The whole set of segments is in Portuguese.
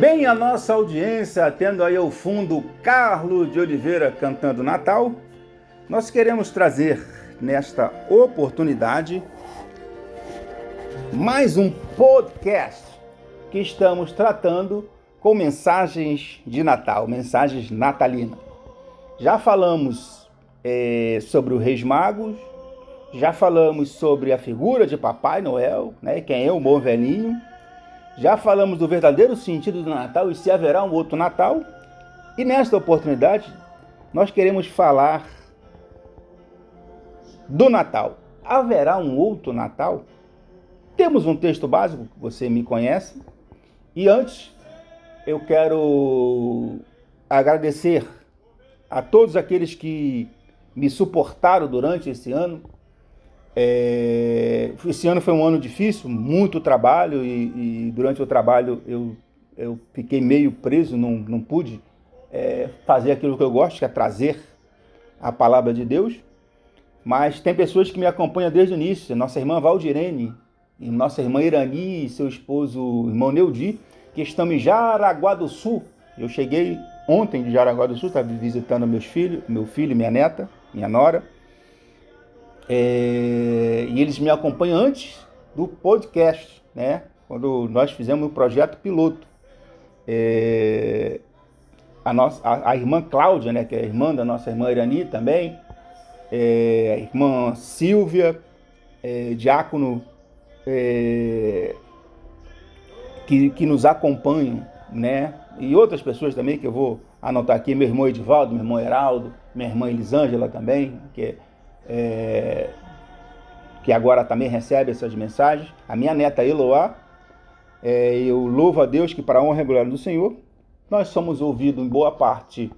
Bem, a nossa audiência, tendo aí ao fundo Carlos de Oliveira cantando Natal, nós queremos trazer nesta oportunidade mais um podcast que estamos tratando com mensagens de Natal, mensagens natalinas. Já falamos é, sobre os Reis Magos, já falamos sobre a figura de Papai Noel, né, quem é o bom velhinho. Já falamos do verdadeiro sentido do Natal e se haverá um outro Natal. E nesta oportunidade, nós queremos falar do Natal. Haverá um outro Natal? Temos um texto básico, que você me conhece. E antes, eu quero agradecer a todos aqueles que me suportaram durante esse ano, é, esse ano foi um ano difícil, muito trabalho e, e durante o trabalho eu, eu fiquei meio preso, não, não pude é, fazer aquilo que eu gosto, que é trazer a palavra de Deus. Mas tem pessoas que me acompanham desde o início, nossa irmã Valdirene, nossa irmã Irani e seu esposo, irmão Neudi, que estão em Jaraguá do Sul. Eu cheguei ontem de Jaraguá do Sul, estava visitando meus filhos, meu filho, minha neta, minha nora. É, e eles me acompanham antes do podcast, né? Quando nós fizemos o projeto piloto. É, a, nossa, a, a, irmã Cláudia, né, que é irmã da nossa irmã Irani também, é, a irmã Silvia, é, diácono é, que, que nos acompanham, né? E outras pessoas também que eu vou anotar aqui, meu irmão Edivaldo, meu irmão Heraldo, minha irmã Elisângela também, que é é, que agora também recebe essas mensagens, a minha neta Eloá, é, eu louvo a Deus que para a honra e glória do Senhor, nós somos ouvidos em boa parte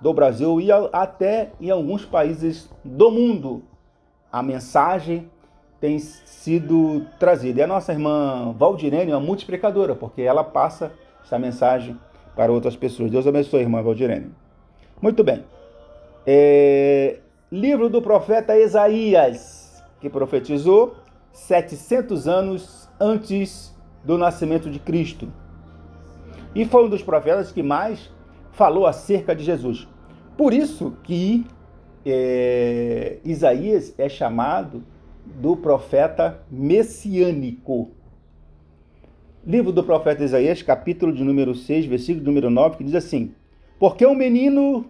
do Brasil e até em alguns países do mundo. A mensagem tem sido trazida. E a nossa irmã Valdirene é uma multiplicadora, porque ela passa essa mensagem para outras pessoas. Deus abençoe, irmã Valdirene. Muito bem. É, livro do profeta Isaías, que profetizou 700 anos antes do nascimento de Cristo. E foi um dos profetas que mais falou acerca de Jesus. Por isso que é, Isaías é chamado do profeta messiânico. Livro do profeta Isaías, capítulo de número 6, versículo número 9, que diz assim: Porque um menino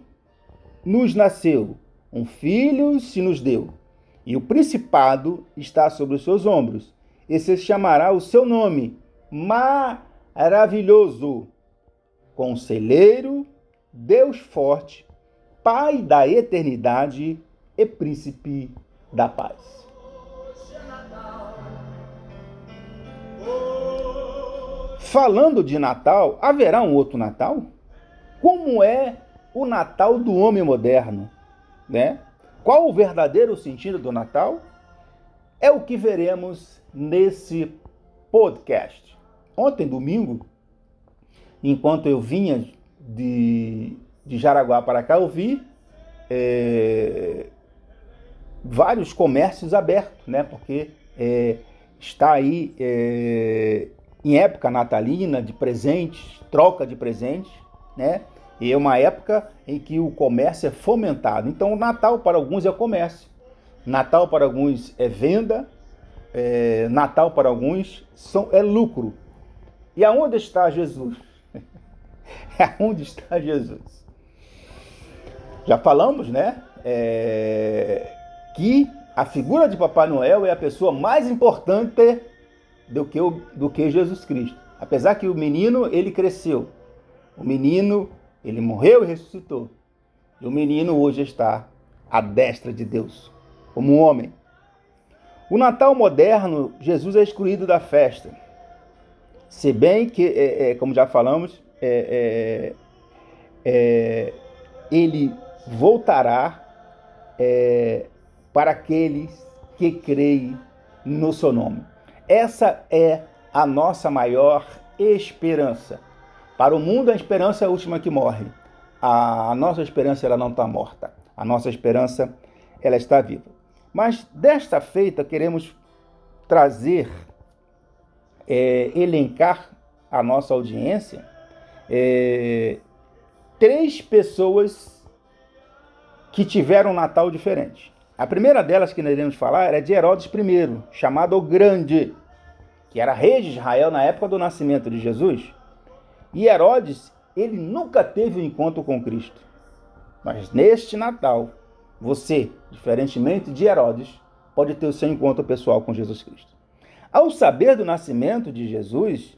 nos nasceu, um filho se nos deu, e o principado está sobre os seus ombros. E se chamará o seu nome, maravilhoso, conselheiro, Deus forte, Pai da eternidade e príncipe da paz. Falando de Natal, haverá um outro Natal? Como é o Natal do homem moderno? Né? Qual o verdadeiro sentido do Natal? É o que veremos nesse podcast. Ontem, domingo, enquanto eu vinha de, de Jaraguá para cá, eu vi é, vários comércios abertos, né? Porque é, está aí é, em época natalina de presentes, troca de presentes, né? E é uma época em que o comércio é fomentado. Então, o Natal para alguns é comércio, Natal para alguns é venda, é, Natal para alguns são, é lucro. E aonde está Jesus? aonde está Jesus? Já falamos, né? É, que a figura de Papai Noel é a pessoa mais importante do que, o, do que Jesus Cristo. Apesar que o menino, ele cresceu. O menino ele morreu e ressuscitou. E o menino hoje está à destra de Deus, como um homem. O Natal moderno, Jesus é excluído da festa. Se bem que, é, é, como já falamos, é, é, é ele voltará é, para aqueles que creem no seu nome. Essa é a nossa maior esperança. Para o mundo, a esperança é a última que morre. A nossa esperança ela não está morta. A nossa esperança ela está viva. Mas desta feita queremos trazer, é, elencar a nossa audiência é, três pessoas que tiveram um Natal diferente. A primeira delas que nós iremos falar era de Herodes I, chamado o Grande, que era rei de Israel na época do nascimento de Jesus. E Herodes, ele nunca teve um encontro com Cristo. Mas neste Natal, você, diferentemente de Herodes, pode ter o seu encontro pessoal com Jesus Cristo. Ao saber do nascimento de Jesus,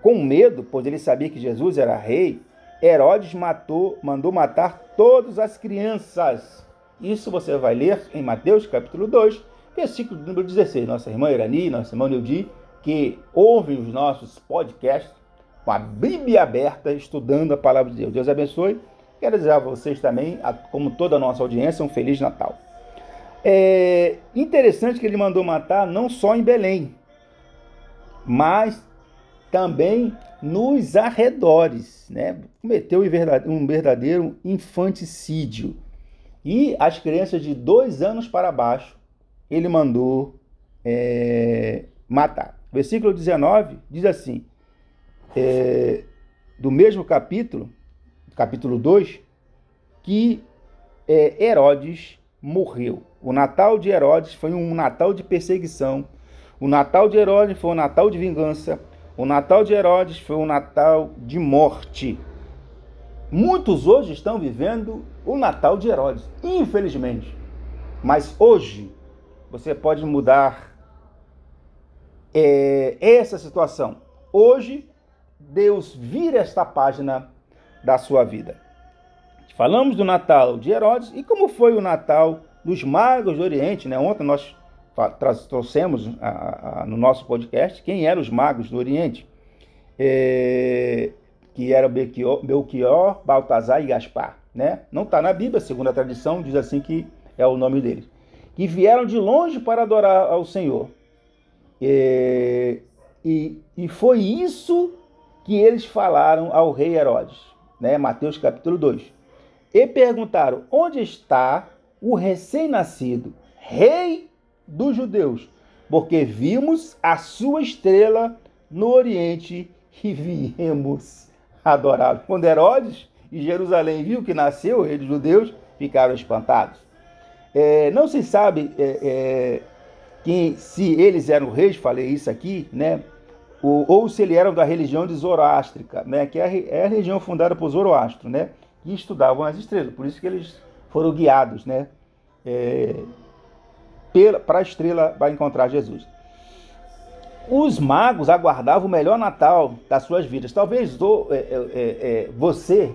com medo, pois ele sabia que Jesus era rei, Herodes matou, mandou matar todas as crianças. Isso você vai ler em Mateus capítulo 2, versículo número 16. Nossa irmã Irani, nossa irmã Neudi, que ouvem os nossos podcasts com a Bíblia aberta, estudando a palavra de Deus. Deus abençoe. Quero dizer a vocês também, como toda a nossa audiência, um Feliz Natal. É interessante que ele mandou matar não só em Belém, mas também nos arredores, né? Cometeu um verdadeiro infanticídio. E as crianças de dois anos para baixo, ele mandou é, matar. Versículo 19 diz assim, é, do mesmo capítulo, capítulo 2, que é, Herodes morreu. O Natal de Herodes foi um Natal de perseguição. O Natal de Herodes foi um Natal de vingança. O Natal de Herodes foi um Natal de morte. Muitos hoje estão vivendo o Natal de Herodes, infelizmente. Mas hoje você pode mudar é, essa situação. Hoje Deus vira esta página da sua vida. Falamos do Natal de Herodes e como foi o Natal dos magos do Oriente, né? Ontem nós trouxemos a, a, no nosso podcast quem eram os magos do Oriente, é, que eram Belchior, Baltazar e Gaspar, né? Não está na Bíblia, segundo a tradição, diz assim que é o nome deles. Que vieram de longe para adorar ao Senhor. É, e, e foi isso que eles falaram ao rei Herodes, né? Mateus capítulo 2. E perguntaram: onde está o recém-nascido, rei dos judeus? Porque vimos a sua estrela no Oriente e viemos adorá-lo. Quando Herodes e Jerusalém viu que nasceu o rei dos judeus, ficaram espantados. É, não se sabe é, é, que, se eles eram reis, falei isso aqui, né? Ou, ou se eles eram da religião de Zoroástrica, né, que é a, é a religião fundada por Zoroastro, né, que estudavam as estrelas, por isso que eles foram guiados, né, é, para a estrela para encontrar Jesus. Os magos aguardavam o melhor Natal das suas vidas. Talvez do, é, é, é, é você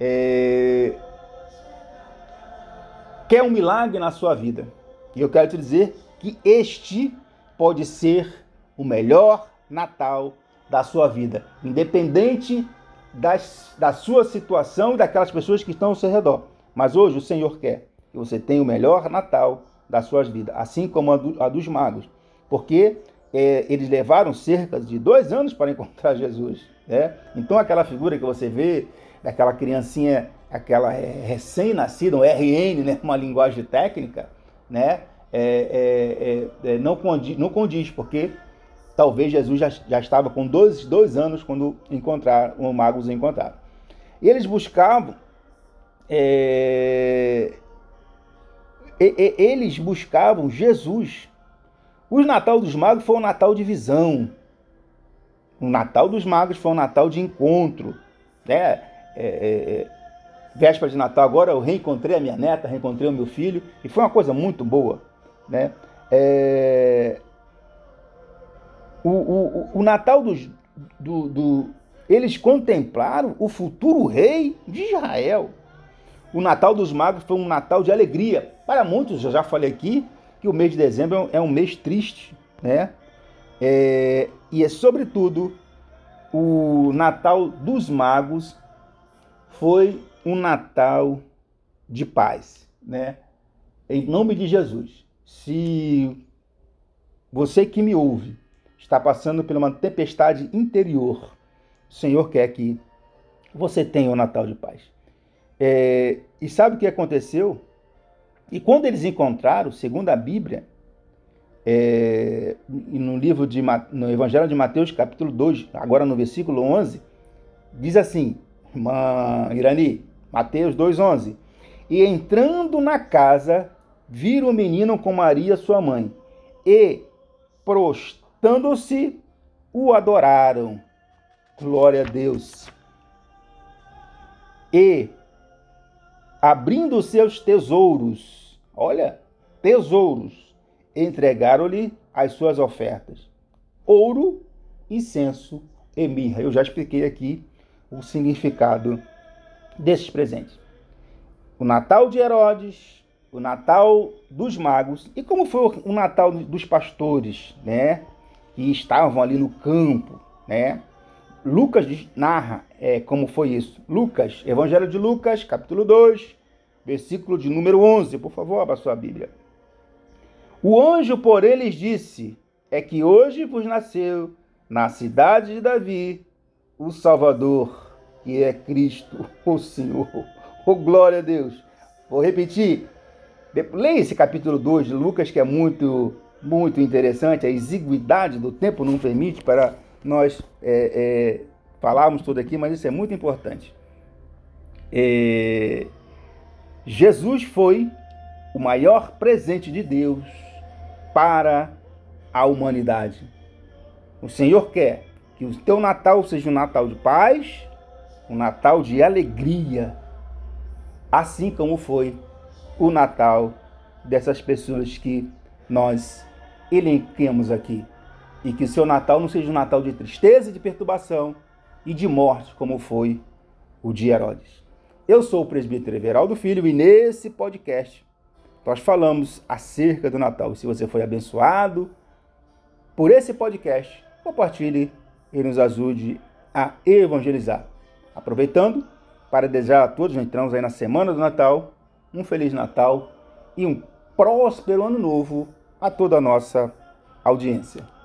é, quer um milagre na sua vida. E eu quero te dizer que este pode ser o melhor Natal da sua vida, independente das, da sua situação e daquelas pessoas que estão ao seu redor. Mas hoje o Senhor quer que você tenha o melhor Natal das suas vidas, assim como a, do, a dos magos, porque é, eles levaram cerca de dois anos para encontrar Jesus. Né? Então aquela figura que você vê, daquela criancinha, aquela é, recém-nascida, um RN, né? uma linguagem técnica, né? É, é, é, não, condiz, não condiz, porque Talvez Jesus já, já estava com dois, dois anos quando encontraram, o mago os encontraram. E eles buscavam. É, e, e, eles buscavam Jesus. O Natal dos Magos foi um Natal de visão. O Natal dos Magos foi um Natal de encontro. Né? É, é, é, véspera de Natal agora eu reencontrei a minha neta, reencontrei o meu filho, e foi uma coisa muito boa. Né? É, o, o, o Natal dos, do, do, eles contemplaram o futuro rei de Israel. O Natal dos Magos foi um Natal de alegria. Para muitos, eu já falei aqui, que o mês de dezembro é um mês triste, né? É, e é sobretudo o Natal dos Magos foi um Natal de paz, né? Em nome de Jesus. Se você que me ouve está passando por uma tempestade interior, o Senhor quer que você tenha o um Natal de paz. É, e sabe o que aconteceu? E quando eles encontraram, segundo a Bíblia, é, no livro de no Evangelho de Mateus, capítulo 2, agora no versículo 11, Diz assim, irmã Irani, Mateus 2,11. E entrando na casa, viram o menino com Maria, sua mãe, e, prostando-se, o adoraram. Glória a Deus. E, abrindo seus tesouros, olha, tesouros, entregaram-lhe as suas ofertas: ouro, incenso e mirra. Eu já expliquei aqui o significado desses presentes. O Natal de Herodes, o Natal dos magos e como foi o Natal dos pastores, né? Que estavam ali no campo, né? Lucas narra é, como foi isso. Lucas, Evangelho de Lucas, capítulo 2, versículo de número 11. Por favor, abra sua Bíblia. O anjo, por eles, disse: É que hoje vos nasceu, na cidade de Davi, o Salvador, que é Cristo, o Senhor. Oh, glória a Deus. Vou repetir. Leia esse capítulo 2 de Lucas, que é muito, muito interessante. A exiguidade do tempo não permite para nós é, é, falarmos tudo aqui, mas isso é muito importante. É, Jesus foi o maior presente de Deus para a humanidade. O Senhor quer que o teu Natal seja um Natal de paz, um Natal de alegria, assim como foi o Natal dessas pessoas que nós elenquemos aqui. E que o seu Natal não seja um Natal de tristeza, de perturbação e de morte, como foi o de Herodes. Eu sou o presbítero Everaldo Filho e nesse podcast nós falamos acerca do Natal. Se você foi abençoado por esse podcast, compartilhe e nos ajude a evangelizar. Aproveitando para desejar a todos, entramos aí na semana do Natal, um Feliz Natal e um próspero Ano Novo a toda a nossa audiência.